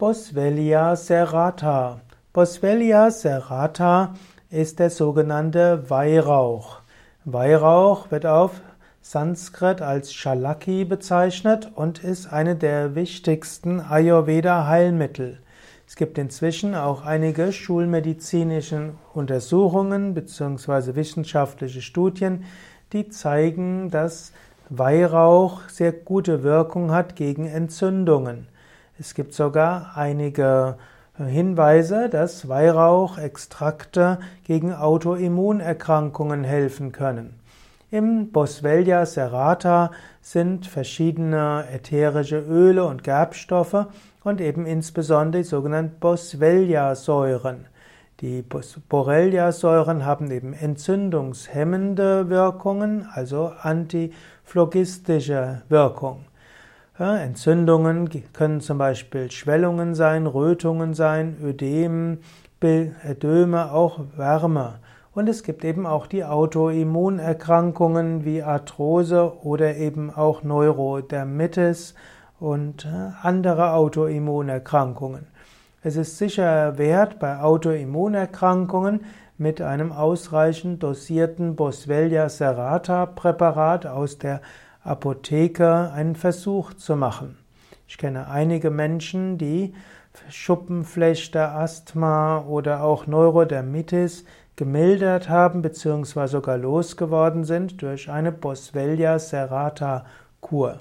Boswellia serrata. Boswellia serrata ist der sogenannte Weihrauch. Weihrauch wird auf Sanskrit als Shalaki bezeichnet und ist eine der wichtigsten Ayurveda-Heilmittel. Es gibt inzwischen auch einige schulmedizinische Untersuchungen bzw. wissenschaftliche Studien, die zeigen, dass Weihrauch sehr gute Wirkung hat gegen Entzündungen. Es gibt sogar einige Hinweise, dass Weihrauchextrakte gegen Autoimmunerkrankungen helfen können. Im Boswellia serrata sind verschiedene ätherische Öle und Gerbstoffe und eben insbesondere die sogenannten Boswellia-Säuren. Die Borrelia-Säuren haben eben entzündungshemmende Wirkungen, also antiphlogistische Wirkung. Entzündungen können zum Beispiel Schwellungen sein, Rötungen sein, Ödem, Ödeme, auch Wärme. Und es gibt eben auch die Autoimmunerkrankungen wie Arthrose oder eben auch Neurodermitis und äh, andere Autoimmunerkrankungen. Es ist sicher wert, bei Autoimmunerkrankungen mit einem ausreichend dosierten Boswellia serrata Präparat aus der Apotheke einen Versuch zu machen. Ich kenne einige Menschen, die Schuppenflechte, Asthma oder auch Neurodermitis gemildert haben bzw. sogar losgeworden sind durch eine Boswellia serrata Kur.